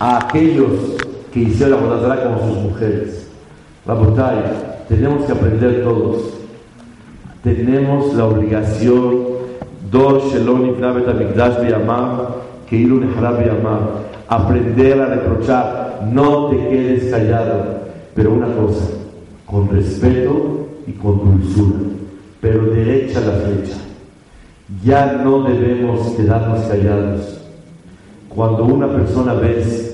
a aquellos que hicieron la Borazara como sus mujeres. Rabotai, tenemos que aprender todos. Tenemos la obligación, Amigdash Biyamam, que Ilu Biyamam, aprender a reprochar, no te quedes callado, pero una cosa, con respeto y con dulzura, pero derecha la flecha. Ya no debemos quedarnos callados. Cuando una persona ves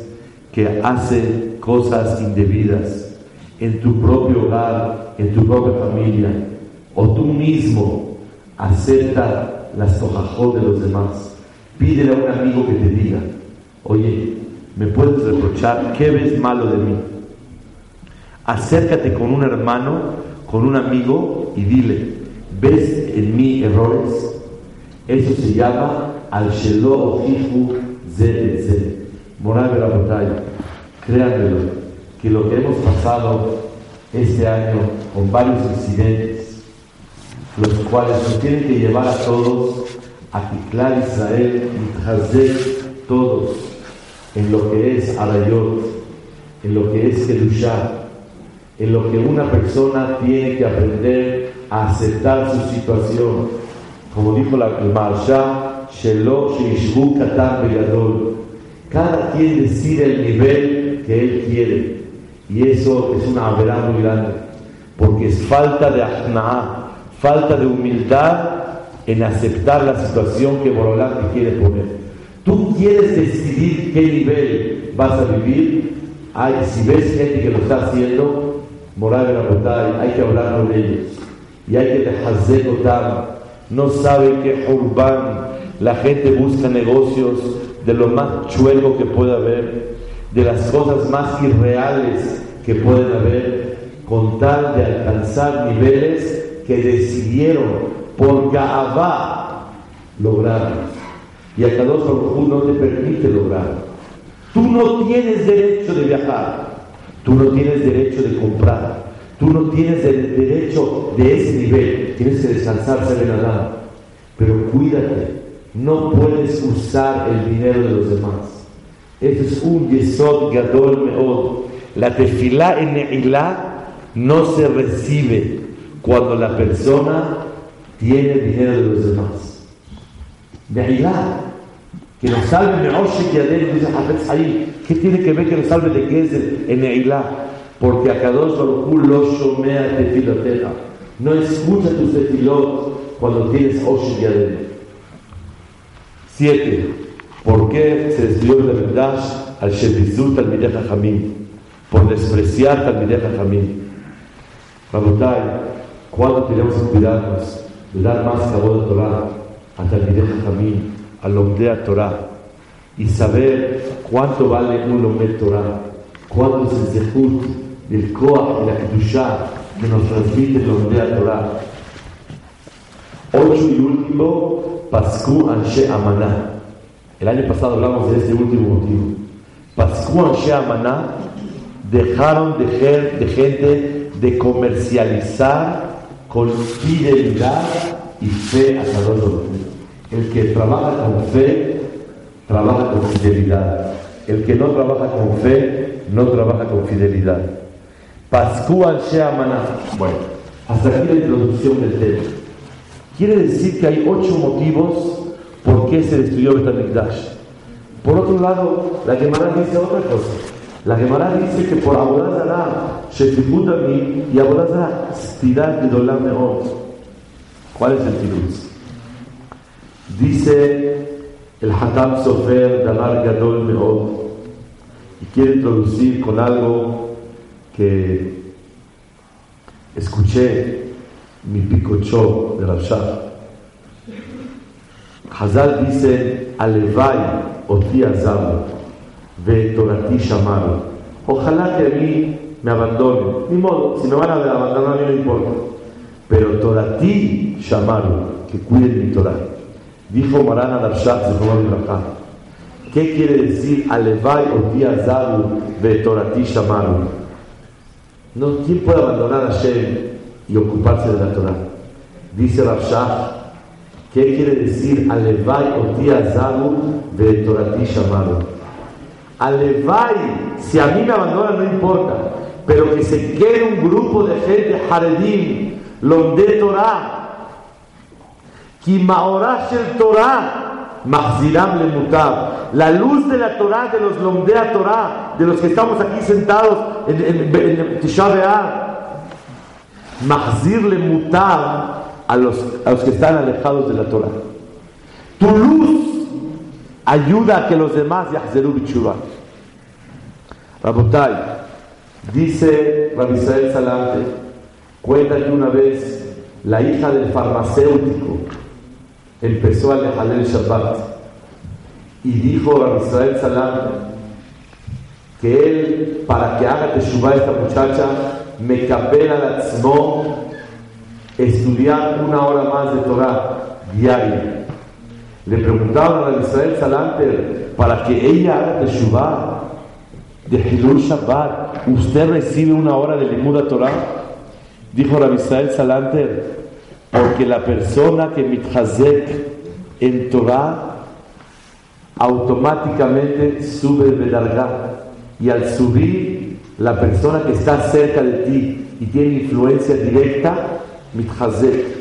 que hace cosas indebidas en tu propio hogar, en tu propia familia, o tú mismo acepta las tojajos de los demás, pídele a un amigo que te diga, oye, ¿me puedes reprochar qué ves malo de mí? Acércate con un hermano, con un amigo y dile, ¿ves en mí errores? Eso se llama al shelo Zed, Moral la créanmelo, que lo que hemos pasado este año con varios incidentes, los cuales nos tienen que llevar a todos a Tiklar Israel y todos en lo que es Arayot, en lo que es Kedushah, en lo que una persona tiene que aprender a aceptar su situación. Como dijo la, el cada quien decide el nivel que él quiere. Y eso es una verdad muy grande. Porque es falta de ajna'a, falta de humildad en aceptar la situación que Borolán te quiere poner. Tú quieres decidir qué nivel vas a vivir. Hay, si ves gente que lo está haciendo, moral de hay que hablar con ellos. Y hay que dejar No sabe qué urbán la gente busca negocios de lo más chueco que pueda haber, de las cosas más irreales que pueden haber, con tal de alcanzar niveles que decidieron por Gaabá lograrlos. Y a cada uno no te permite lograrlo. Tú no tienes derecho de viajar, tú no tienes derecho de comprar, tú no tienes el derecho de ese nivel, tienes que descansar, ser nada. Pero cuídate, no puedes usar el dinero de los demás. Eso es un yesod gadol meod. La tefilá en Neilá no se recibe cuando la persona tiene dinero de los demás. Neilá, que nos salve Meoshe Yadel, dice Hafez ahí. ¿Qué tiene que ver que nos salve de Gezel en Neilá? Porque a Kadosh Baruch lo shomea tefilotera. No escucha tus tefilot cuando tienes Oshe Yadel. Siete, ¿por qué se desvió el Bedash al Shebizut al Mideh? Por despreciar al Mideh Jamim. Rabotai, ¿cuándo tenemos que cuidarnos de dar más cabo de Torah a Talmideh Jamim, al Lomdea Torah? Y saber cuánto vale un Lomdea Torah, cuánto es el Zehut del Koach y la Kedushah que nos transmite Lomdea Torah. Ocho y último, Pascu Anshe Amaná. El año pasado hablamos de este último motivo. Pascu Anshe Amaná dejaron de, gente de comercializar con fidelidad y fe a Kadosh El que trabaja con fe, trabaja con fidelidad. El que no trabaja con fe, no trabaja con fidelidad. Pascu Anshe Amaná. Bueno, hasta aquí la introducción del tema. Quiere decir que hay ocho motivos por qué se destruyó Betamikdash. Por otro lado, la Gemara dice otra cosa. La Gemara dice que por Abodazara, mí y Abodazara, Stirat de Dolam ¿Cuál es el tiruz? Dice el Hatam Sofer Dalar Gadol Meod y quiere introducir con algo que escuché mi picochó de la Hazal dice, Alevai oti azabu, ve torati shamaru. Ojalá que a mí me abandonen. Ni modo, si me van a abandonar a mí no importa. Pero torati shamaru, que cuiden mi Torah. Dijo Marana Darshat, se ¿Qué quiere decir Alevai oti azabu, ve torati shamaru? No, ¿Quién puede abandonar a Shem y ocuparse de la Torah? Dice Rabshah, ¿Qué quiere decir Alevai oti azabu de Torati shamaru? Alevai, si a mí me abandonan no importa, pero que se quede un grupo de gente Haredim, de Torah, el Torah, mahziram le mutab. La luz de la Torah, de los Lomdea Torah, de los que estamos aquí sentados en, en, en, mahzir le mutab a los, a los que están alejados de la Torah. Tu luz ayuda a que los demás yahzeru bichuvah. Rabotai, dice Rabbi Israel Salante, cuenta que una vez la hija del farmacéutico empezó a alejar el Shabbat y dijo a Israel Salante que él, para que haga Teshuvah esta muchacha, capela la tzmo estudiar una hora más de Torah diaria. Le preguntaron a Israel Salanter para que ella haga Teshuvah de Hilul Shabbat. ¿Usted recibe una hora de Limuda Torah? Dijo Rabbi Israel Salanter, porque la persona que mitchazek en Torah automáticamente sube de larga y al subir la persona que está cerca de ti y tiene influencia directa mitchazek.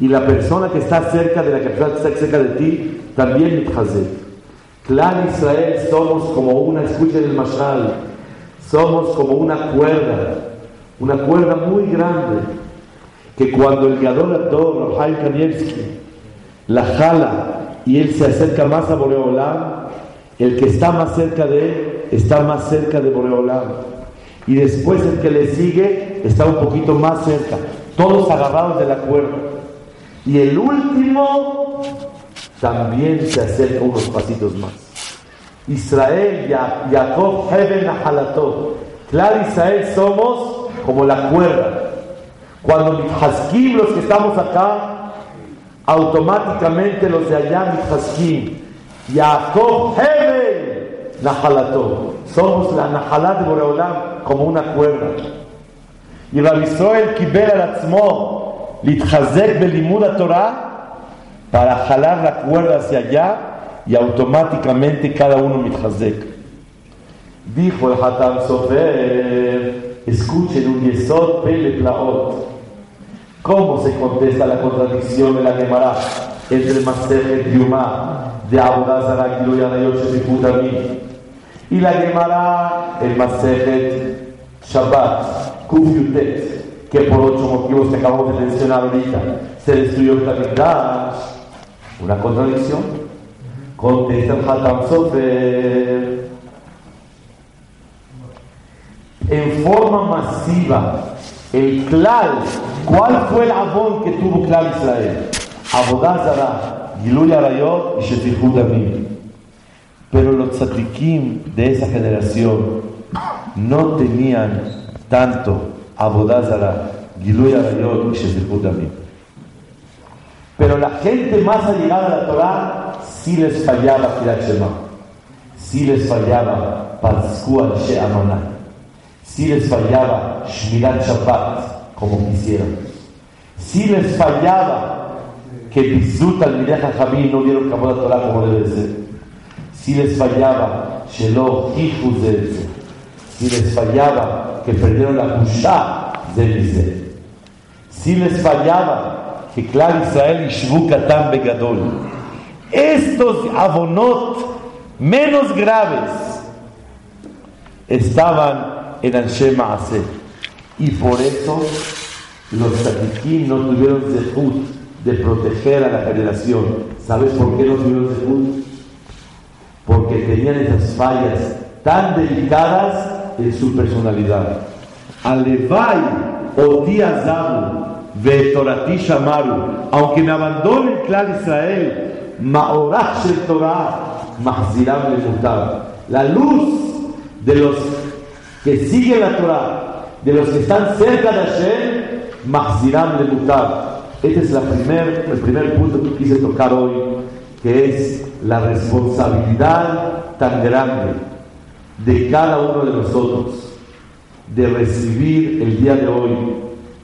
Y la persona que está cerca de la que está cerca de ti, también mitchazek. Clan Israel somos como una, escuchen el mashal, somos como una cuerda, una cuerda muy grande, que cuando el Gadol Ador, Kanievski, la jala y él se acerca más a Boreolam, el que está más cerca de él está más cerca de Boreolam. Y después el que le sigue está un poquito más cerca todos agarrados de la cuerda. Y el último también se acerca unos pasitos más. Israel, Jacob, Heaven, Halatot. Claro, Israel somos como la cuerda. Cuando Mithaskim, los que estamos acá, automáticamente los de allá Mithaskim. Jacob, Heaven, Nahalatot. Somos la Nahalat de Boreolam como una cuerda. Y Rabbi Israel quiber al atzmo litchazek belimud Torah para jalar la cuerda hacia allá y automáticamente cada uno mitchazek. Dijo el Hatam Sofer, escuchen un yesod pele plaot. ¿Cómo se contesta la contradicción de la Gemara entre el Masejet Yuma de Abodazara Giloya Nayot y la Gemara, el Masejet Shabbat Kufiutet, que por ocho motivos que acabamos de mencionar ahorita se destruyó el Tamikdash. Una contradicción. Contesta el Hatam Sofer. En forma masiva, el Klal, ¿cuál fue el abón que tuvo Klal Israel? Abodazara, Giluya Arayot y Shetichud Amim. Pero los tzatikim de esa generación no tenían tanto Abodazara, Giluya Arayot y Pero la gente más allegada a la Torah sí les fallaba Kirat Shema, sí les fallaba Pazkua She'amana, sí les fallaba Shmirat Shabbat, como quisieran, sí les fallaba que Bizut al Jamí no dieron cabo a Torah como debe ser, sí les fallaba Sheloh Hijus si les fallaba que perdieron la Kushá de Eliseo, si les fallaba que Clar Israel y Shvukatan Begadol, estos abonot menos graves estaban en Anshe Maase y por eso los tzadikim no tuvieron zehut de proteger a la generación. ¿Sabes por qué no tuvieron zehut? Porque tenían esas fallas tan delicadas en su personalidad. Alevai ve Vetorati Shamaru, aunque me abandone el clan Israel, Maorach el Torah, Mahziram La luz de los que siguen la Torah, de los que están cerca de Hashem, Mahziram le Este es la primer, el primer punto que quise tocar hoy, que es la responsabilidad tan grande de cada uno de nosotros de recibir el día de hoy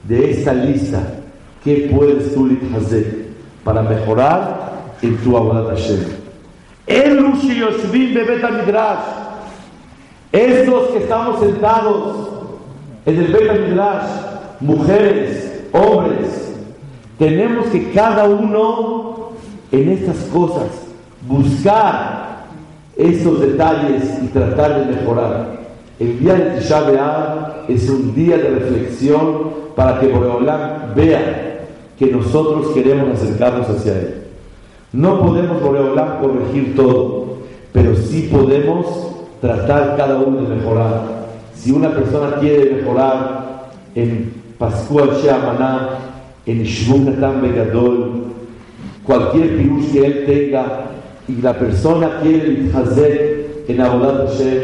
de esta lista qué puedes tú hacer para mejorar en tu Hashem. Estos que estamos sentados en el Bet Midrash, mujeres, hombres, tenemos que cada uno en estas cosas buscar estos detalles y tratar de mejorar. El día de Tisha es un día de reflexión para que Boreolam vea que nosotros queremos acercarnos hacia Él. No podemos Boreolam corregir todo, pero sí podemos tratar cada uno de mejorar. Si una persona quiere mejorar en Pascual Sheamaná, en Shvukatan Begadol, cualquier virus que él tenga, y la persona quiere hacer en Abodat Hashem,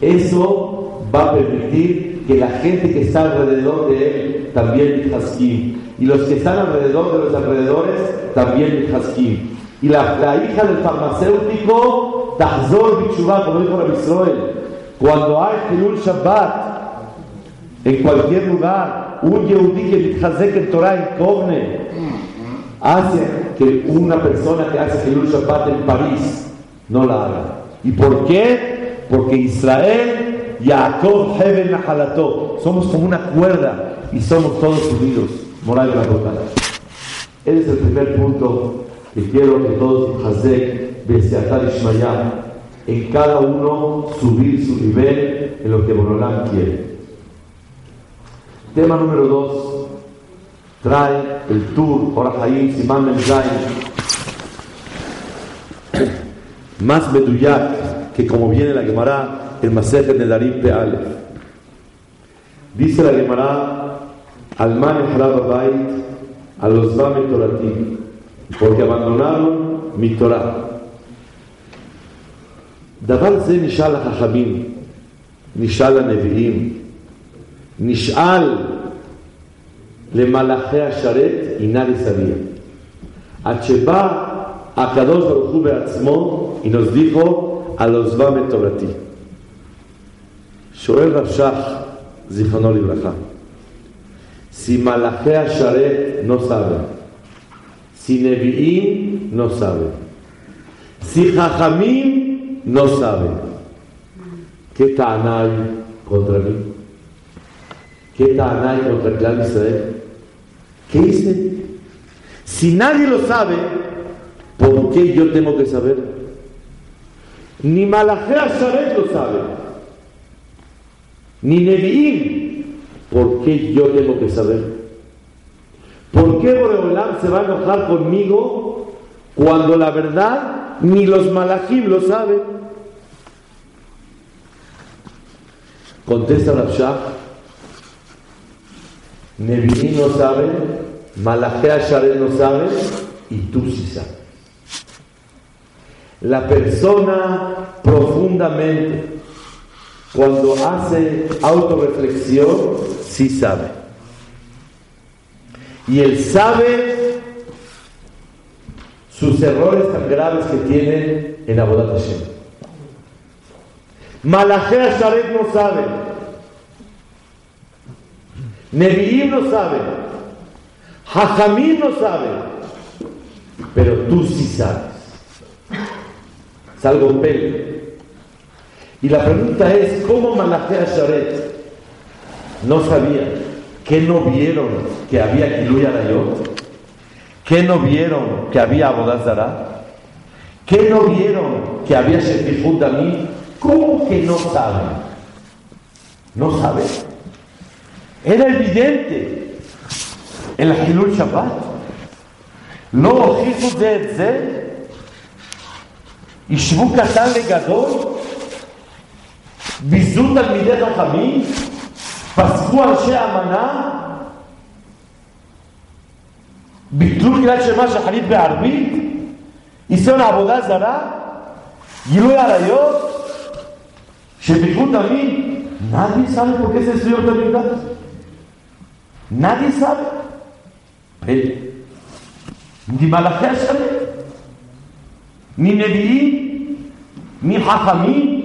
eso va a permitir que la gente que está alrededor de él también haskim. Y los que están alrededor de los alrededores también haskim. Y la, hija del farmacéutico, Tahzor Bichubá, como dijo la Israel, cuando hay Hilul Shabbat, en cualquier lugar, un Yehudi que que el Torah incogne, hace una persona que hace Hilul Shabbat en París no la haga. ¿Y por qué? Porque Israel, Jacob, Nahalato, somos como una cuerda y somos todos unidos. Moral de la. Ese es el primer punto que quiero que todos Hazek, Beseatar Ishmayah, en cada uno subir su nivel en lo que Borolán quiere. Tema número dos, trae el tour Orahaim Simán Menzain, más Meduyak, que como viene la Gemara, el Masejet de Darim Peale. Dice la Gemara, Alman Bait, a los Bame Toratim, porque abandonaron mi Torah. דבר זה נשאל החכמים, נשאל הנביאים, נשאל le malajea sharet y nadie sabía. Acheba a Kadosh Baruj Beatzmo y nos dijo a los Bamet Torati. Shoel Rashach, Zichonol Ibrahim. Si malajea sharet no sabe, si Nevi'im no sabe, si Jajamim no sabe, ¿qué Tanay contra mí? ¿Qué Tanay contra el Israel? ¿Qué hice? Si nadie lo sabe, ¿por qué yo tengo que saber? Ni Malachea Sharet lo sabe. Ni Nevi'im. ¿Por qué yo tengo que saber? ¿Por qué Boreolam se va a enojar conmigo cuando la verdad ni los malachim lo saben? Contesta Rabshah. Nevi'im no sabe, Malachea Sharet no sabe y tú sí sabes. La persona profundamente, cuando hace autorreflexión, sí sabe. Y él sabe sus errores tan graves que tiene en Abodat Hashem. Malachea Sharet no sabe. Nevi'im no sabe. Hajamim no sabe. Pero tú sí sabes salvo pelo. Y la pregunta es, ¿cómo Malachea Sharet no sabía? ¿Qué no vieron que había Kiluya Arayot? ¿Qué no vieron que había Abodazara? ¿Qué no vieron que había Shefifut Damí? ¿Cómo que no saben? ¿No saben? Era evidente el Hilul Shabbat. לא הוכיחו זה את זה? ישבו קטן לגדול? ביזו תלמידי חכמים? פסקו אנשי אמנה? ביטלו בגלל שמה שחליט בערבית? ניסיון עבודה זרה? גילוי עריות? שביטלו תמיד? מה אני שם פה כסף סביב המקדש? Nadie sabe. Ni Malaché ni Nevi'im, ni Hajamim.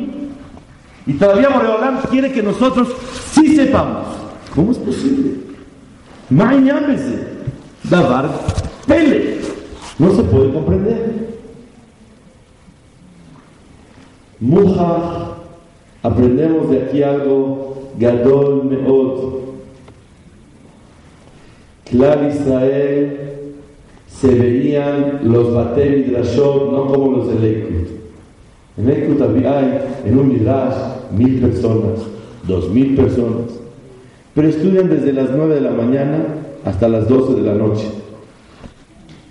Y todavía Moreolam quiere que nosotros sí sepamos. ¿Cómo es posible? Mañámese. Davar Pele. No se puede comprender. Muja, aprendemos de aquí algo. Gadol Meod. Clar Israel se veían los Batel Midrashot no como los de Lekut. En Lekut hay en un Midrash mil personas, dos mil personas, pero estudian desde las nueve de la mañana hasta las doce de la noche.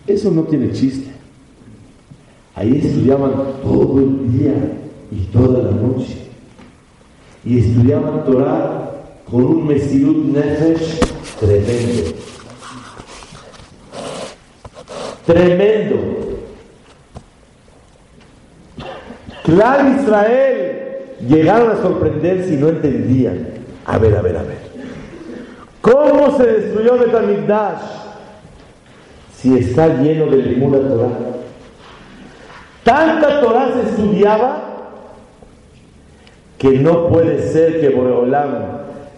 Eso no tiene chiste. Ahí estudiaban todo el día y toda la noche. Y estudiaban Torah con un Mesirut Nefesh tremendo. Tremendo. Claro, Israel llegaron a sorprender si no entendían. A ver, a ver, a ver. ¿Cómo se destruyó Betamigdash si está lleno de ninguna Torah? Tanta Torah se estudiaba que no puede ser que Boreolam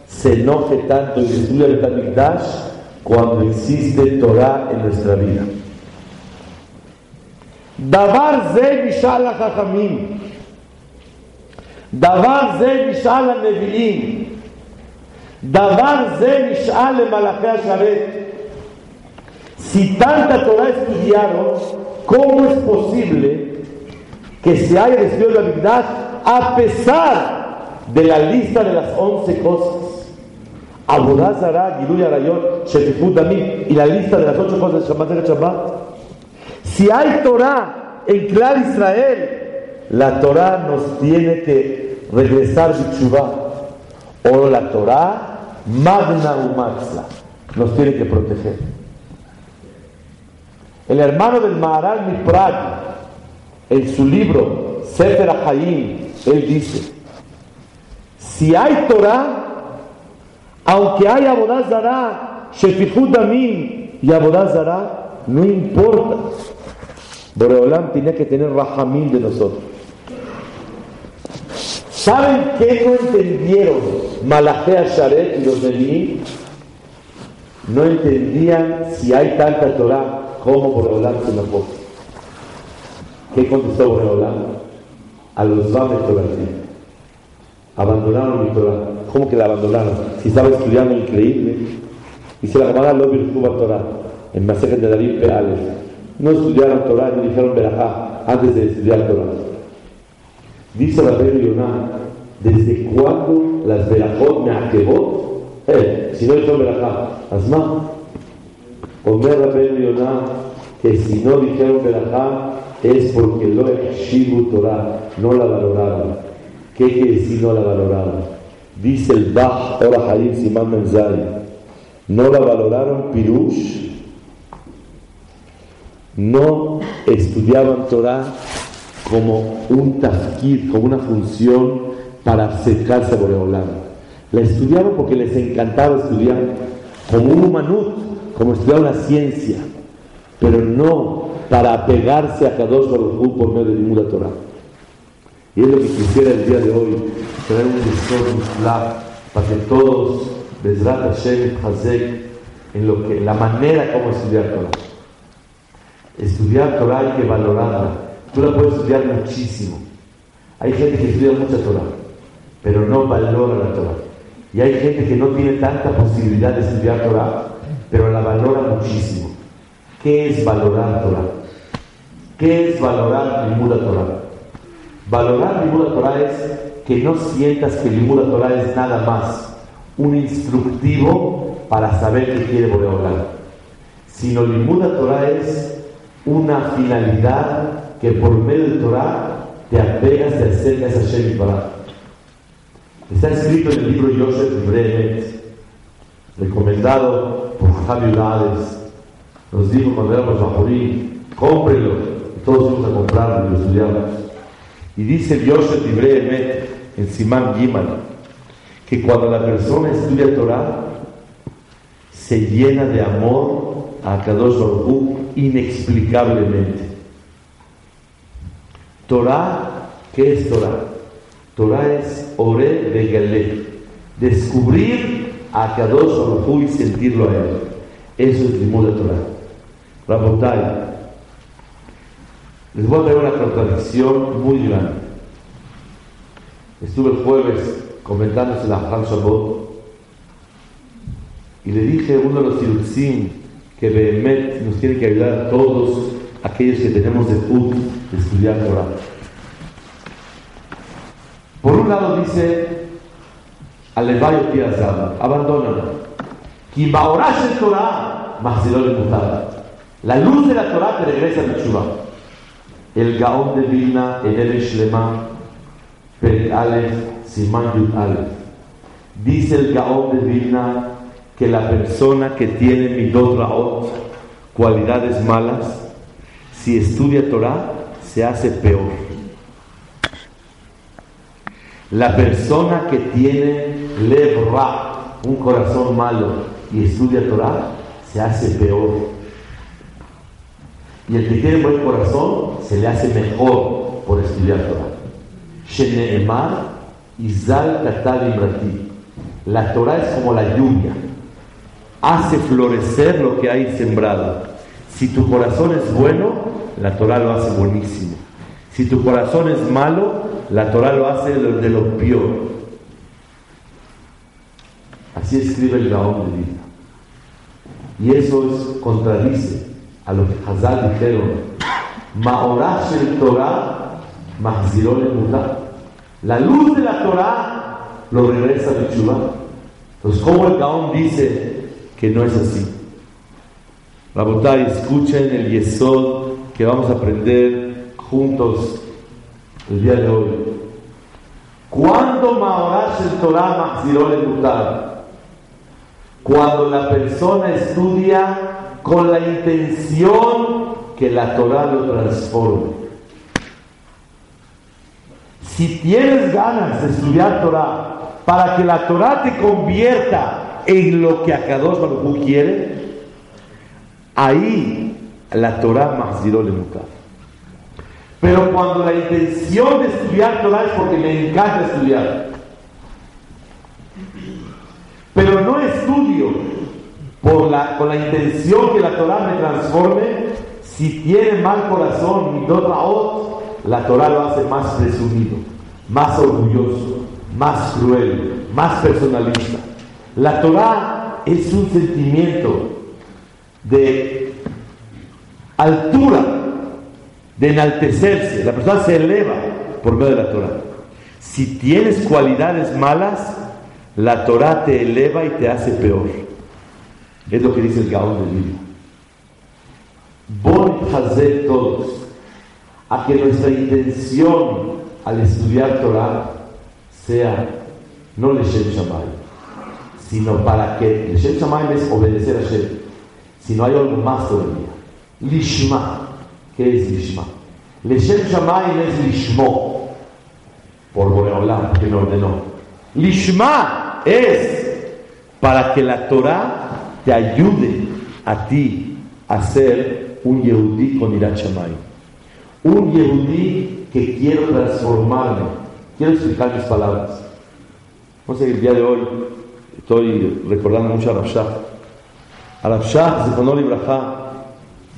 se enoje tanto y destruya Betamigdash cuando existe Torah en nuestra vida. דבר זה נשאל לחכמים, דבר זה נשאל לנביאים, דבר זה נשאל למלאכי השרת. Si tanta Torah estudiaron, ¿cómo es posible que se haya destruido la verdad a pesar de la lista de las once cosas? Abodazara, Giluy Arayot, Shetifut y la lista de las ocho cosas de Shabbat Shabbat. Si hay Torah en Clar Israel, la Torah nos tiene que regresar Bichubá. O la Torah, Magna Umatzla, nos tiene que proteger. El hermano del Maharal Miprad, en su libro Sefer Hayim, él dice: Si hay Torah, aunque haya Abodazara, Shefihud Damim y Abodazara, no importa. Boreolam tenía que tener rajamín de nosotros. ¿Saben qué no entendieron Malachea Sharet y los Nevi'im? No entendían si hay tanta Torah como Boreolam se enojó. ¿Qué contestó Boreolam? A los Bames Abandonaron mi Torah. ¿Cómo que la abandonaron? Si estaba estudiando increíble. Se la llamaban Lobby Torah en Masejet de David Peales no estudiaron Torah ni dijeron Berajá antes de estudiar Torah. Dice la Yonah, ¿desde cuándo las Berajot me aquebot? Eh, si no dijeron Berajá, Asma. Omer la Yonah que si no dijeron Berajá es porque lo Shibu Torah, no la valoraron. ¿Qué quiere decir no la valoraron? Dice el Bach, Ora Hayim Simán Menzari, no la valoraron Pirush no estudiaban Torah como un tafkid, como una función para acercarse a Boreolam. La estudiaban porque les encantaba estudiar como un humanut, como estudiar una ciencia, pero no para apegarse a Kadosh Baruj por medio de ninguna Torah. Y es lo que quisiera el día de hoy, traer un discurso para que todos, Bezrat Hashem Hazek, en lo que, la manera como estudiar Torah. Estudiar Torah hay que valorarla. Tú la puedes estudiar muchísimo. Hay gente que estudia mucha Torah, pero no valora la Torah. Y hay gente que no tiene tanta posibilidad de estudiar Torah, pero la valora muchísimo. ¿Qué es valorar Torah? ¿Qué es valorar Limura Torah? Valorar Limura Torah es que no sientas que Limura Torah es nada más un instructivo para saber qué quiere Boreolam, sino Limura Torah es una finalidad que por medio de Torah te apegas, te acercas a Hashem y Está escrito en el libro Yosef Bremet, recomendado por Javier Lades. Nos dijo cuando éramos Bajorí, cómprelo. Todos fuimos a comprarlo y lo estudiamos. Y dice Yosef Emet en Simán Gimal que cuando la persona estudia Torah se llena de amor a Kadosh Baruj inexplicablemente. Torah, ¿qué es Torah? Torah es Ore de Galé, descubrir a Kadosh Baruj y sentirlo a él. Eso es el de Torah. Rabotai, les voy a dar una contradicción muy grande. Estuve el jueves comentándose la Han Shabbat y le dije a uno de los Yirutzim que Behemet nos tiene que ayudar a todos aquellos que tenemos de put de estudiar Torah. Por un lado dice, Alevayo Piazada, abandónala. el Torah, La luz de la Torah te regresa a Mitzvah. El Gaón de Vilna, el El Shlema, Per Aleph, Simán Yud Aleph. Dice el Gaón de Vilna que la persona que tiene midot raot, cualidades malas, si estudia Torah, se hace peor. La persona que tiene lev ra, un corazón malo, y estudia Torah, se hace peor. Y el que tiene buen corazón, se le hace mejor por estudiar Torah. Sheneemar, La Torah es como la lluvia hace florecer lo que hay sembrado. Si tu corazón es bueno, la Torah lo hace buenísimo. Si tu corazón es malo, la Torah lo hace de lo peor. Así escribe el Gaón de vida. Y eso es, contradice a lo que Hazal dijeron. Maorash el Torah, Mahzirón La luz de la Torah lo regresa a Chubá. Entonces, como el Gaón dice, que no es así. Rabotai, escuchen el Yesod que vamos a aprender juntos el día de hoy. ¿Cuándo Maorash el Torah el Cuando la persona estudia con la intención que la Torah lo transforme. Si tienes ganas de estudiar Torah para que la Torah te convierta en lo que Akadosh Baruj quiere, ahí la Torah más le. Pero cuando la intención de estudiar Torah es porque me encanta estudiar, pero no estudio por la, con la intención que la Torah me transforme, si tiene mal corazón, mi raot, la Torah lo hace más presumido, más orgulloso, más cruel, más personalista. La Torah es un sentimiento de altura, de enaltecerse. La persona se eleva por medio de la Torah. Si tienes cualidades malas, la Torah te eleva y te hace peor. Es lo que dice el Gaón del libro. Bon hacer todos a que nuestra intención al estudiar Torah sea no le Shamay, sino para que el Shem Shamaim es obedecer a Shem, sino hay algo más todavía. Lishma, ¿qué es Lishma? Le Shem Shamaim es Lishmo, por Boreolam, que me ordenó. Lishma es para que la Torah te ayude a ti a ser un Yehudí con Irat Shamayim. Un Yehudí que quiero transformarme. Quiero explicar mis palabras. A ir el día de hoy Estoy recordando mucho a Rabshah. A Rabshah,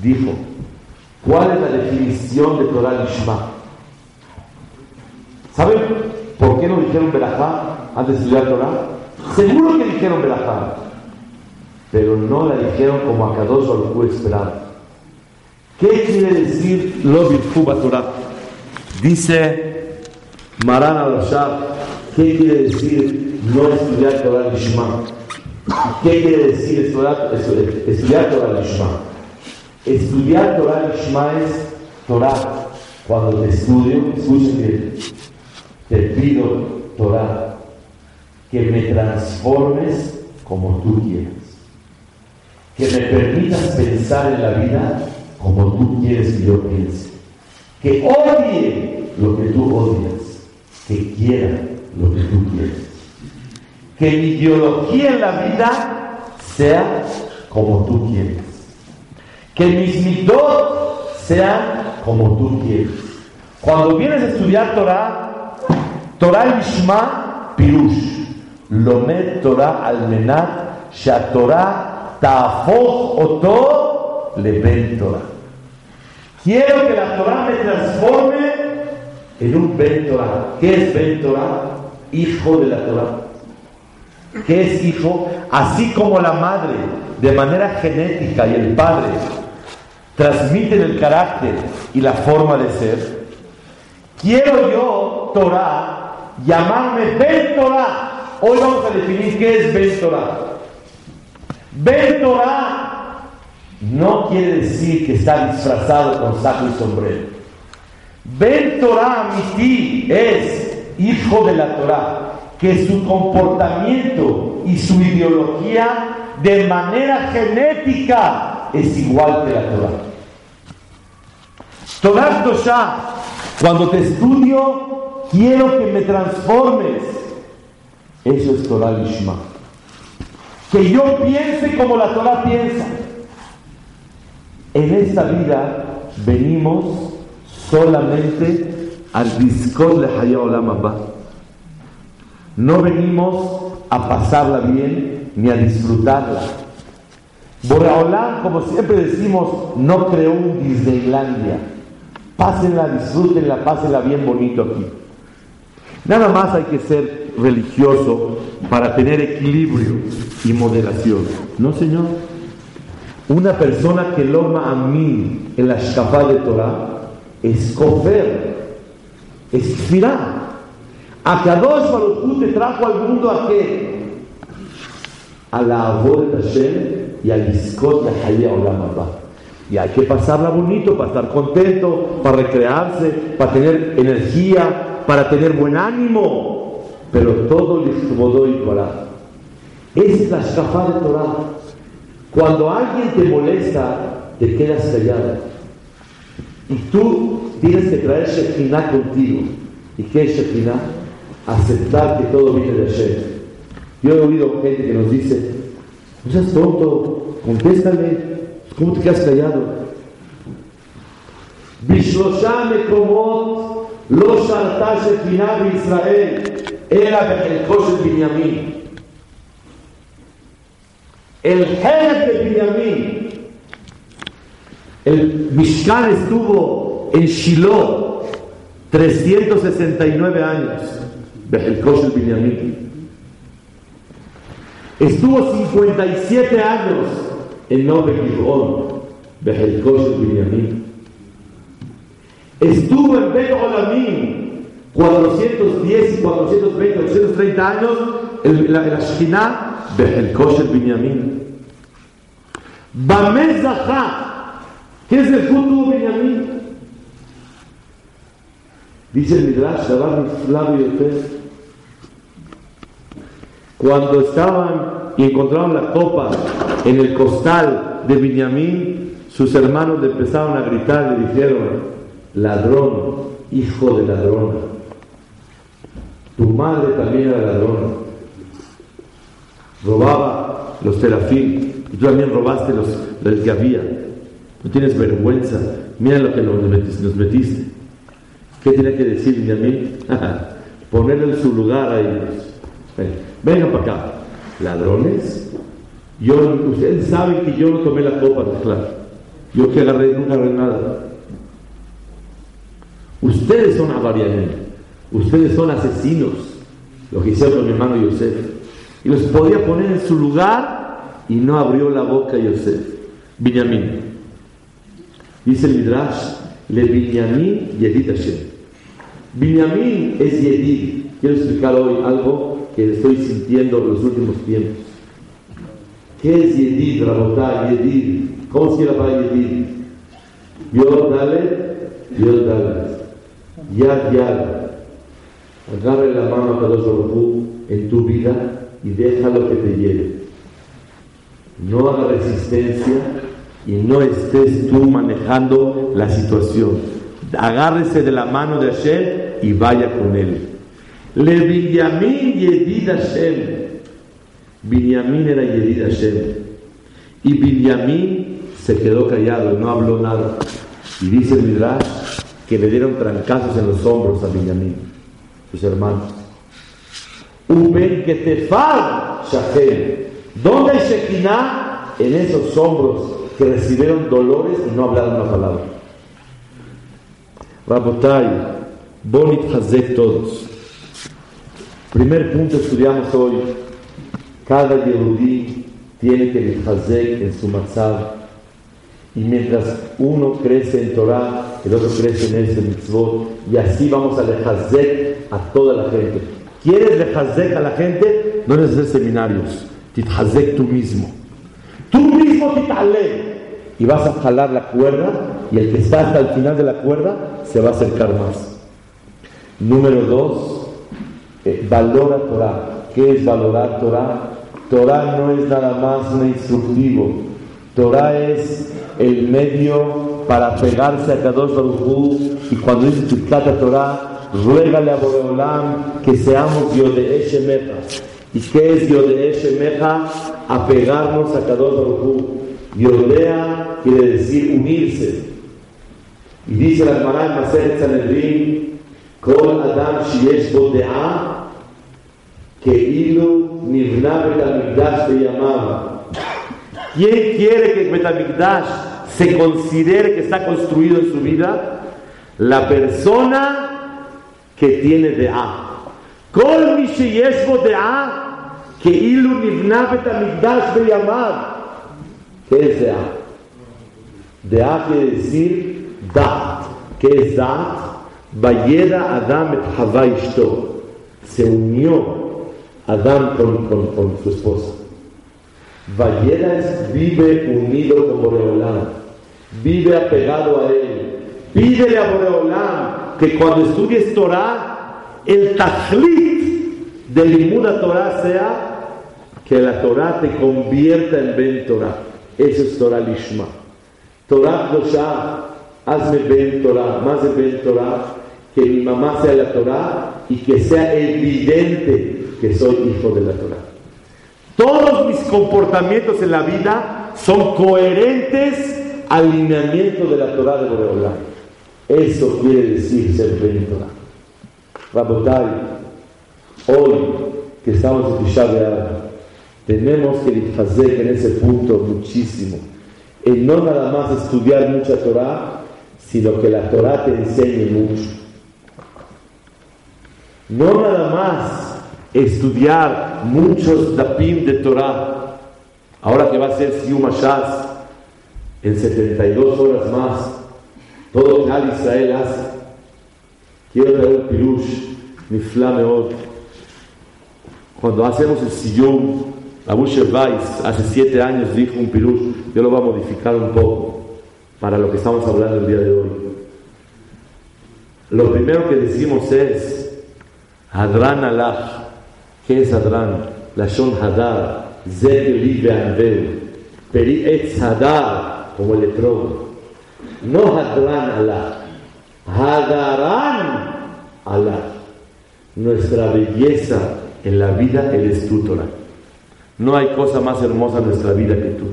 dijo, ¿cuál es la definición de Torah Lishma? ¿Saben por qué no dijeron Berajá antes de estudiar Torah? Seguro que dijeron Berajá, pero no la dijeron como a Kadosh Baruj esperaba. ¿Qué quiere decir lo Torah? Dice Maran al ¿qué quiere decir no estudiar Torah Lishma. ¿Qué quiere decir estudiar, estudiar Torah Lishma? Estudiar Torah Lishma es Torah. Cuando te estudio, escuchen que te pido Torah, que me transformes como tú quieras. Que me permitas pensar en la vida como tú quieres que yo piense. que odie lo que tú odias, que quiera lo que tú quieres. Que mi ideología en la vida sea como tú quieres. Que mis mitos sean como tú quieres. Cuando vienes a estudiar Torah, Torah Ishma Pirush, Lomed Torah Almenat, Shatorah Ta'afoch Oto Leben Torah. Quiero que la Torah me transforme en un Ben Torah. ¿Qué es Ben Torah? Hijo de la Torah. ¿Qué es hijo? Así como la madre, de manera genética, y el padre transmiten el carácter y la forma de ser. Quiero yo, Torah, llamarme Ben Torah. Hoy vamos a definir qué es Ben Torah. Ben Torah no quiere decir que está disfrazado con saco y sombrero. Ben Torah ti es hijo de la Torah, que su comportamiento y su ideología de manera genética es igual que la Torah. Torah Tosha, cuando te estudio, quiero que me transformes. Eso es Torah Lishma. Que yo piense como la Torah piensa. En esta vida venimos solamente al discos de Abba. No venimos a pasarla bien ni a disfrutarla. Boraholam, como siempre decimos, no creó un Disneylandia. Pásenla, disfrútenla, pásenla bien bonito aquí. Nada más hay que ser religioso para tener equilibrio y moderación. ¿No, Señor? Una persona que loma a mí en la escapa de Torah es cofer, es. A Kadosh Baruch te trajo al mundo a qué? A la de Hashem y al Iskot de Hayah Y hay que pasarla bonito para estar contento, para recrearse, para tener energía, para tener buen ánimo. Pero todo Lishmodó y Torah. Esa es la escapa de Torah. Cuando alguien te molesta, te quedas callado. Y tú tienes que traer Shekhinah contigo. ¿Y qué es Shekhinah? Aceptar que todo viene de Hashem. Yo he oído gente que nos dice, no seas tonto, contéstale, ¿cómo te quedas callado? בשלושה מקומות לא שרתה שכינה בישראל, אלא בחלקו של בנימין. El jefe de Benjamín, el Mishkan estuvo en Shiloh 369 años, Bejelcosh el Estuvo 57 años en Nobe Gibón, Bejelcosh el Estuvo en Ben Olamim 410 y 420, 430 años en la, la Shina, Bejelcosh el Biniamiti. ¿Qué es el futuro Benjamín? Dice el Midrash, Rabbi Flavio Pérez, cuando estaban y encontraron la copa en el costal de Benjamín, sus hermanos le empezaron a gritar, le dijeron, ladrón, hijo de ladrona. Tu madre también era ladrona robaba los terafín, y tú también robaste los del que había. No tienes vergüenza. Mira lo que nos metiste. ¿Qué tiene que decir a mí? Ponerle en su lugar ahí. Vengan para acá. Ladrones. Yo, ustedes saben que yo no tomé la copa, claro. Yo que agarré, nunca agarré nada. Ustedes son avarianos. Ustedes son asesinos. Lo que hicieron con mi hermano Yosef y los podía poner en su lugar y no abrió la boca Yosef. Binyamin. Dice el Midrash, le Binyamin Yedid Hashem. Es Yedid. Quiero explicar hoy algo que estoy sintiendo en los últimos tiempos. ¿Qué es Yedid, Rabotá, Yedid? ¿Cómo se llama Yedid? Yod dale, Yod dale. Yad Yad. Agarre la mano a Kadosh Baruj en tu vida y déjalo que te lleve. No haga resistencia y no estés tú manejando la situación. agárrese de la mano de Hashem y vaya con él. Le Binyamin Yedid Hashem. Binyamin era Yedid Hashem. Y Binyamin se quedó callado y no habló nada. Y dice el Midrash que le dieron trancazos en los hombros a Binyamin, sus hermanos. Uben que te ¿Dónde hay Shekinah? En esos hombros que recibieron dolores y no hablaron una palabra. Rabotai, Bonit Hazek todos. Primer punto estudiamos hoy. Cada Yehudí tiene que Hazek en su matzah. Y mientras uno crece en Torah, el otro crece en ese mitzvot. Y así vamos a Hazek a toda la gente. ¿Quieres Hazek a la gente? No necesitas seminarios. Tithazek tú mismo. Tú mismo titale. Y vas a jalar la cuerda y el que está hasta el final de la cuerda se va a acercar más. Número dos, eh, valora Torah. ¿Qué es valorar Torah? Torah no es nada más un instructivo. Torah es el medio para pegarse a Kadosh Baruj y cuando dice tu Torah, ruégale a Boreolam que seamos Yodeh Shemecha. ¿Y qué es Yodeh Shemecha? Apegarnos a Kadosh Baruj Yodea quiere decir unirse. Y dice la hermana en Masejet Sanedrin, Kol Adam Shiesh Bodea, que Ilu Nivna Betamigdash te llamaba. ¿Quién quiere que Betamigdash se considere que está construido en su vida? La persona que tiene Dea. Kol Mi Shiesh Bodea, que Ilu Nivna Betamigdash te llamaba. ¿Qué es Dea? Dea quiere decir Dat. ¿Qué es Dat? Vayeda Adam et Hava Se unió Adam con, con, con su esposa. Vayeda es vive unido con Boreolam. Vive apegado a él. Pídele a Boreolam que cuando estudies Torah, el tajlit del Limuna Torah sea que la Torah te convierta en Ben Torah. Eso es Torah Lishma. Torah Dosha, hazme Ben Torah, más de Torah, que mi mamá sea la Torah y que sea evidente que soy hijo de la Torah. Todos mis comportamientos en la vida son coherentes al lineamiento de la Torah de Boreolá. Eso quiere decir ser Ben Torah. Hoy que estamos en Tisha tenemos que disfrazar en ese punto muchísimo. Y no nada más estudiar mucha Torah, sino que la Torah te enseñe mucho. No nada más estudiar muchos dapim de Torah. Ahora que va a ser Siyum Ashaz, en 72 horas más, todo que Israel hace. Quiero traer un pirush, mi flame Cuando hacemos el Siyum, Abu Weiss hace siete años dijo un pirush, yo lo voy a modificar un poco para lo que estamos hablando el día de hoy. Lo primero que decimos es Hadran Allah. ¿Qué es Hadran? La Shon Hadar, Zed Peri Etz Hadar, como el letrón. No Hadran Allah, Hadaran Allah. Nuestra belleza en la vida, es Torah. No hay cosa más hermosa en nuestra vida que tú.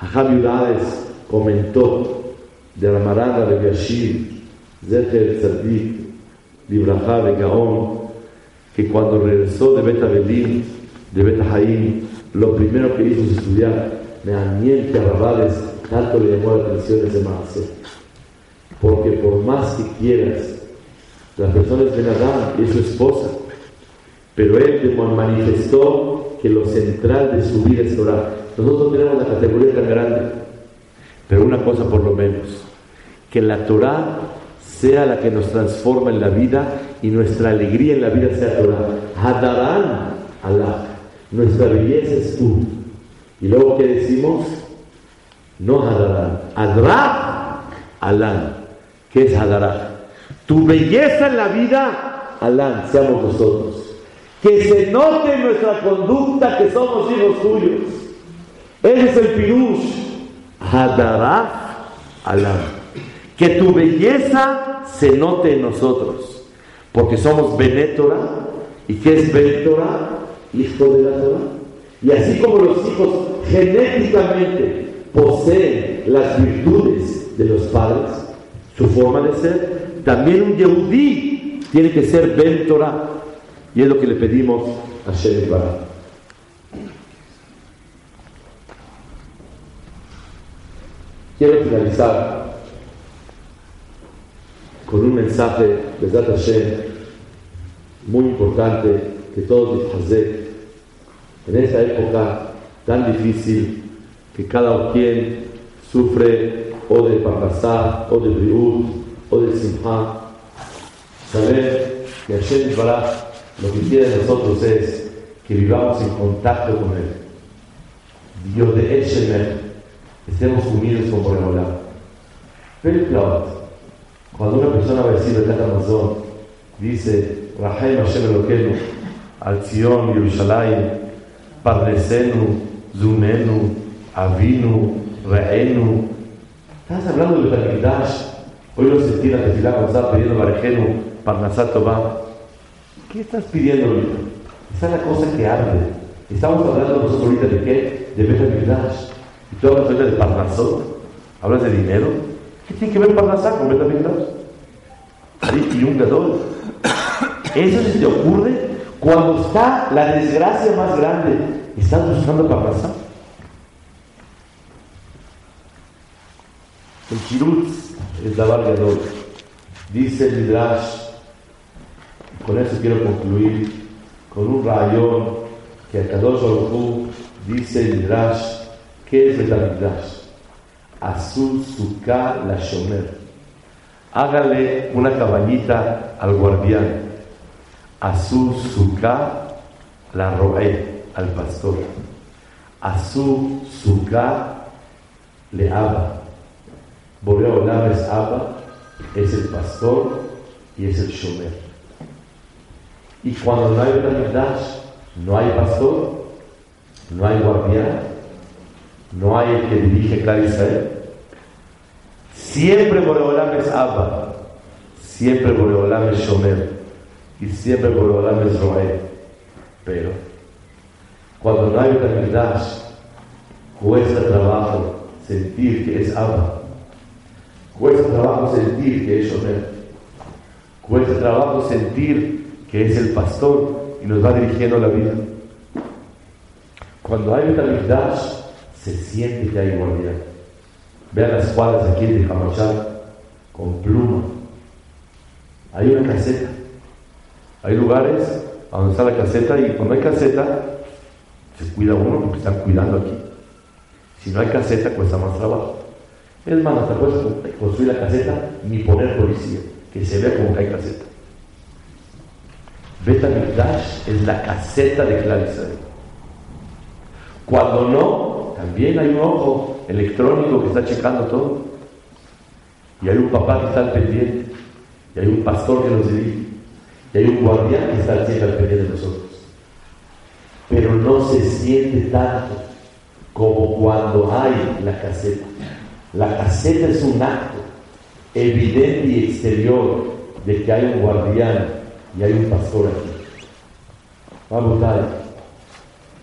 Jajam Yudades comentó de la maranda de Yashir, Zecher Tzadik, Libraja de Gaón, que cuando regresó de Bet Abelim, de Bet Haim, lo primero que hizo es estudiar Meaniel Rabales, tanto le llamó la atención ese maase. Porque por más que quieras, la persona es Ben Adam, es su esposa, pero él manifestó que lo central de su vida es orar. Nosotros tenemos la categoría tan grande, pero una cosa por lo menos, que la Torah sea la que nos transforma en la vida y nuestra alegría en la vida sea Torah. Hadarán Allah, nuestra belleza es tú. Y luego, ¿qué decimos? No Hadarán, Adra Alán. ¿Qué es Hadarán? Tu belleza en la vida, Alán, seamos nosotros que se note en nuestra conducta que somos hijos tuyos. Ese es el pirush. Hadaraf alam. Que tu belleza se note en nosotros, porque somos Benétora. ¿Y qué es Benétora? Hijo de la Torah. Y así como los hijos genéticamente poseen las virtudes de los padres, su forma de ser, también un Yehudí tiene que ser Ben Y es lo que le pedimos a Barak. Quiero finalizar con un mensaje de Zat Hashem muy importante que todos disfruten en esa época tan difícil que cada quien sufre o de Parnasá, o de Briut, o de Simha. Saber que Hashem Baraj lo que quiere de nosotros es que vivamos en contacto con Él. Dios de Eshemer estemos unidos con Boreolá. Pero cuando una persona va a decir el Amazon, dice, Rahim Hashem Eloquenu, al Zion, Yerushalayim, Parnesenu, Zunenu, Avinu, Reenu. Estás hablando de Betamigdash. Hoy lo sentí la tefilá cuando estaba pidiendo Barejenu, Parnasat Tobá. ¿Qué estás pidiendo ahorita? Esa es la cosa que arde. Estamos hablando nosotros ahorita de qué? De Betamigdash. Y tú hablas de Parnasot, hablas de dinero. ¿Qué tiene que ver Parnasá con Betamigdash? Y un gadol. Eso se te ocurre cuando está la desgracia más grande. ¿Estás buscando Parnasá? El Kirutz es la Gadol. Dice el Midrash, con eso quiero concluir, con un rayón que a Kadosh Baruch dice el Midrash, ¿Qué es Betamigdash? Azul Sukkah la Shomer. Hágale una caballita al guardián. Azul Sukkah la Roé al pastor. Azul Sukkah le Abba. A es Abba, es el pastor y es el Shomer. Y cuando no hay Betamigdash, no hay pastor, no hay guardián, no hay el que dirige Clar Israel. Siempre Boreolam es Abba, siempre Boreolam es Shomer y siempre Boreolam es Roé. Pero cuando no hay Betamigdash, cuesta trabajo sentir que es Abba, cuesta trabajo sentir que es Shomer, cuesta trabajo sentir que es el pastor y nos va dirigiendo la vida. Cuando hay Betamigdash, se siente que hay guardia. Vean las cuadras aquí de Jamachal con pluma. Hay una caseta. Hay lugares donde está la caseta y cuando hay caseta se cuida uno porque están cuidando aquí. Si no hay caseta cuesta más trabajo. Es más, hasta puedes construir la caseta ni poner policía, que se vea como que hay caseta. Beta es la caseta de Clarice. Cuando no, también hay un ojo electrónico que está checando todo. Y hay un papá que está al pendiente. Y hay un pastor que nos dirige. Y hay un guardián que está al pendiente de nosotros. Pero no se siente tanto como cuando hay la caseta. La caseta es un acto evidente y exterior de que hay un guardián y hay un pastor aquí. Vamos a ver.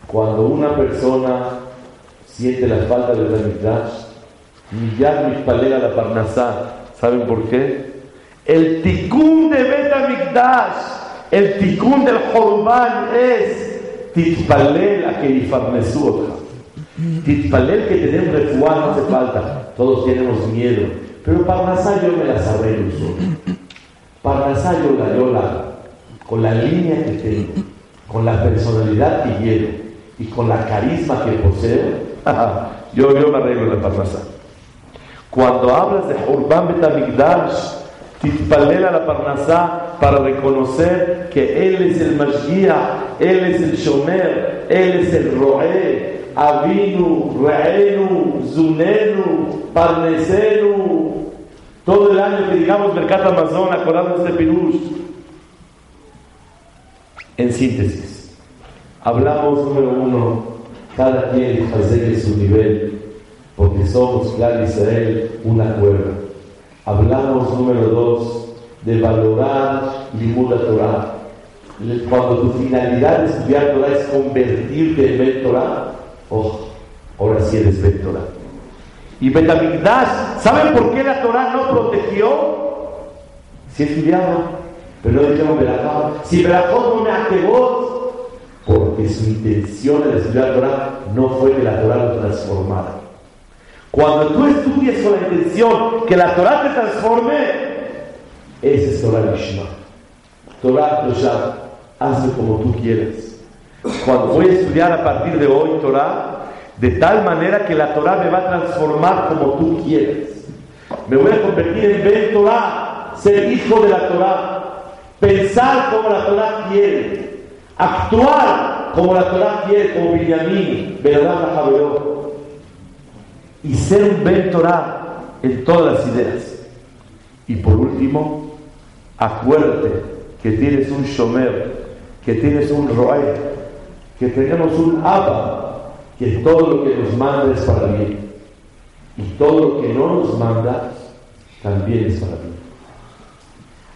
Cuando una persona siente la falta de la ya mi palera la Parnasá. ¿Saben por qué? El tikkun de Betamigdash, el tikkun del Jorban es titpalel a que ifarnesu otra. Titpalel que tenemos refuá no hace falta, todos tenemos miedo. Pero Parnasá yo me las arreglo solo. Parnasá yo la, yo la, con la línea que tengo, con la personalidad que quiero y con la carisma que poseo, yo, yo me arreglo la parnasá. Cuando hablas de Urban Betamigdash, titpalela la parnasá para reconocer que Él es el Mashgiach, Él es el Shomer, Él es el Roé, Avinu, Reenu, Zunenu, Parnesenu. Todo el año que digamos Mercat Amazon, acordamos de Pirush. En síntesis, hablamos número uno cada quien hace su nivel, porque somos, claro Israel, una cuerda. Hablamos, número dos, de valorar Limud Torah. Cuando tu finalidad de estudiar Torah es convertirte en Ben Torah, oh, ahora sí eres Ben Torah. Y Betamigdash, ¿saben por qué la Torah no protegió? Si estudiaba, pero no dijeron Berajá. Si Berajot no me activó, porque su intención al estudiar Torah no fue que la Torah lo transformara. Cuando tú estudies con la intención que la Torah te transforme, ese es Torah Lishma. Torah Tosha, hazlo como tú quieras. Cuando voy a estudiar a partir de hoy Torah, de tal manera que la Torah me va a transformar como tú quieras. Me voy a convertir en Ben Torah, ser hijo de la Torah, pensar como la Torah quiere, actuar como la Torah quiere, como Benjamín, verdad y ser un Ben en todas las ideas. Y por último, acuérdate que tienes un Shomer, que tienes un Roe, que tenemos un Abba, que todo lo que nos manda es para bien. Y todo lo que no nos manda también es para bien.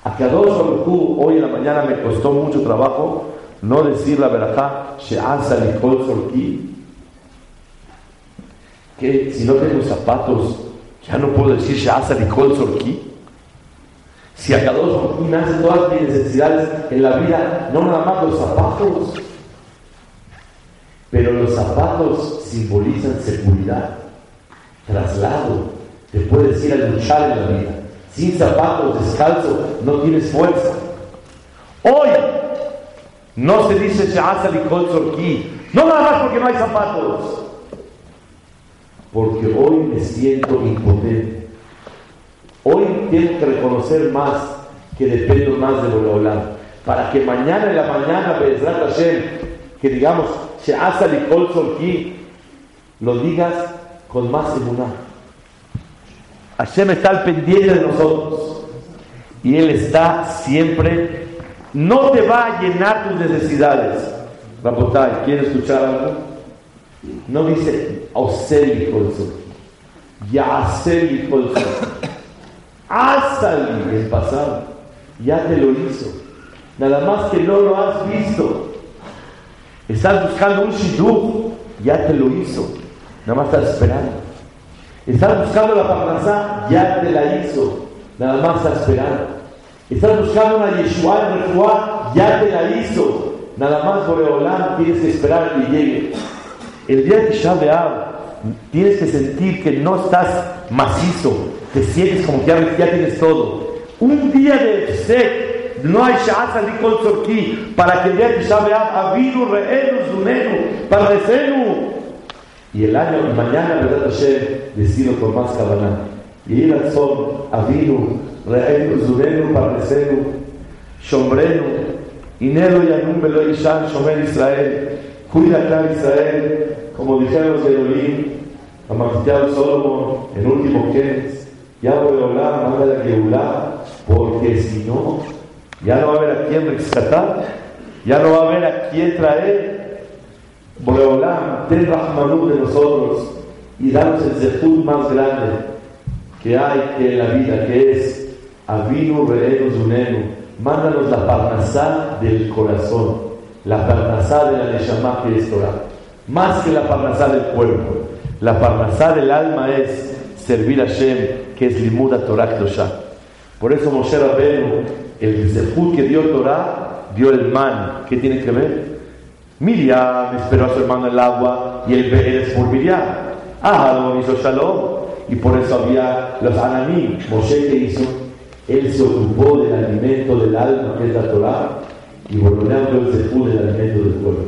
A Kadosh hoy en la mañana me costó mucho trabajo no decir la verajá, She'asa Nikol Sorki, que si no tengo zapatos, ya no puedo decir She'asa Nikol Sorki. Si a Baruj me hace todas mis necesidades en la vida, no nada más los zapatos, pero los zapatos simbolizan seguridad, traslado. Te puedes ir a luchar en la vida. Sin zapatos, descalzo, no tienes fuerza. Hoy no se dice Sha'asa Likol. No nada más porque no hay zapatos. Porque hoy me siento impotente. Hoy tengo que reconocer más que dependo más de Boreolán. Para que mañana en la mañana, Bezrat Hashem, que digamos, She'asa Likol Sorki, lo digas con más emuná. Hashem está al pendiente de nosotros. Y Él está siempre, no te va a llenar tus necesidades. Rabotai, ¿quieres escuchar algo? No dice, Auseli Ya Aseli Asali el pasado. Ya te lo hizo. Nada más que no lo has visto. Estás buscando un shidduch, ya te lo hizo. Nada más estás esperando. Estás buscando la parnasá, ya te la hizo. Nada más estás esperando. Estás buscando una Yeshua en Refuá, ya te la hizo. Nada más por tienes que esperar que llegue. El día de Shabbat tienes que sentir que no estás macizo, te sientes como que ya, tienes todo. Un día de sed, no hay Sha'asa ni Kol para que el día de Shabbat Avinu, Reenu, Zunenu, Parresenu, y el año, mañana, verdad Hashem, decido con más cabana. Y al sol, avinu, zurenu, parnesenu, shombrenu, inelo y anum velo ishan, shomer Israel, cuida acá Israel, como dijeron los de Elohim, a Magdial Solomon, en último que ya voy a hablar, manda la Geulah, porque si no, ya no va a haber a quién rescatar, ya no va a haber a quién traer. Boreolam, ten Rahmanú de nosotros y danos el zefut más grande que hay que en la vida, que es Avinu Reenu Zunenu. Mándanos la parnasá del corazón, la parnasá de la Neshama que es Torah. Más que la parnasá del cuerpo. La parnasá del alma es servir a Shem, que es Limuda Torah Ktoshá. Por eso Moshe Rabbeinu, el zefut que dio Torah, dio el man. ¿Qué tiene que ver? Miriam esperó a su hermano el agua y él, es por Miriam. Aharon hizo Shalom y por eso había los Anamí. Moshe que hizo, él se ocupó del alimento del alma que es la Torah y Boroleán se ocupó del alimento del cuerpo.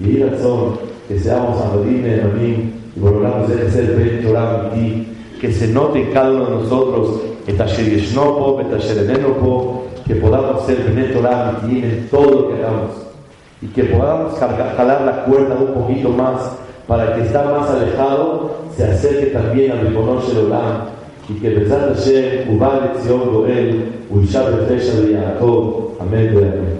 Y ahí razón que seamos Amadime, Anamim y Boroleán debe ser Ben Torah ti, que se note en cada uno de nosotros Etasher Yeshnopo, que podamos ser Ben Torah en todo lo que hagamos y que podamos jalar la cuerda un poquito más para que está más alejado se acerque también a reconocer el Olam y que Besat Hashem, Ubal Etzion Goel, Uishab Efesha de Yaakov, Amén.